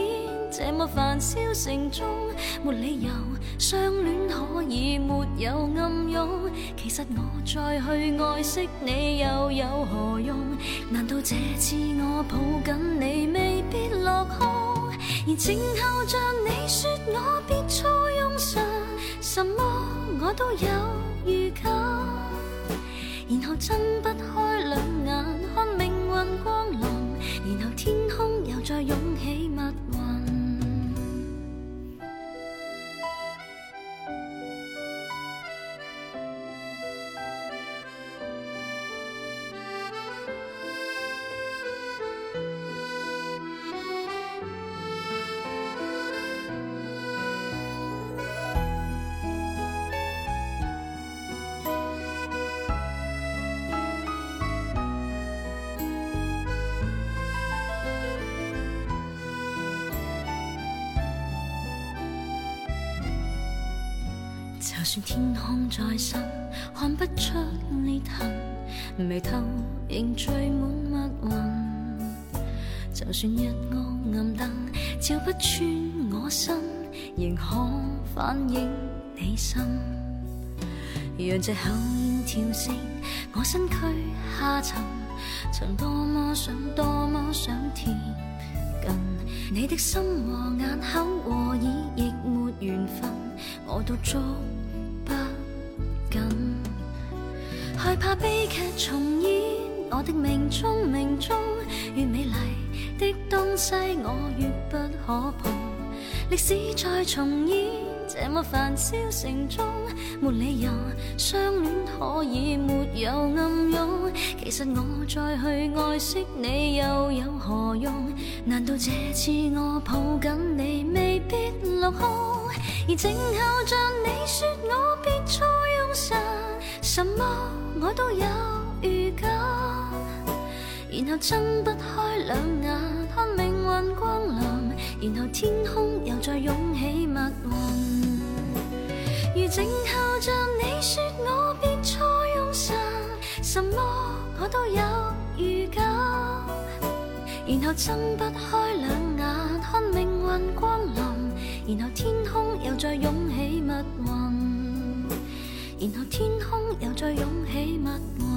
这么繁嚣城中，没理由相恋可以没有暗涌。其实我再去爱惜你又有何用？难道这次我抱紧你未必落空？而静候着你说我别错用神，什么我都有预感。然后睁不开两眼，看命运光临，然后天空又再涌起天空再深，看不出裂痕，眉头仍聚满密云。就算一屋暗灯照不穿我身，仍可反映你心。让这口烟跳升，我身躯下沉，曾多么想，多么想贴近你的心和眼口和耳，亦没缘分，我都捉紧。害怕悲剧重演，我的命中命中，越美丽的东西我越不可碰。历史再重演，这么繁嚣城中，没理由相恋可以没有暗涌。其实我再去爱惜你又有何用？难道这次我抱紧你未必落空？而静候着你说我别再什么我都有预感。然后睁不开两眼，看命运光临，然后天空又再涌起密云。如静候着你说我别错用神，什么我都有预感。然后睁不开两眼，看命运光临，然后天空又再涌起密云，然后天空又再涌起密雾。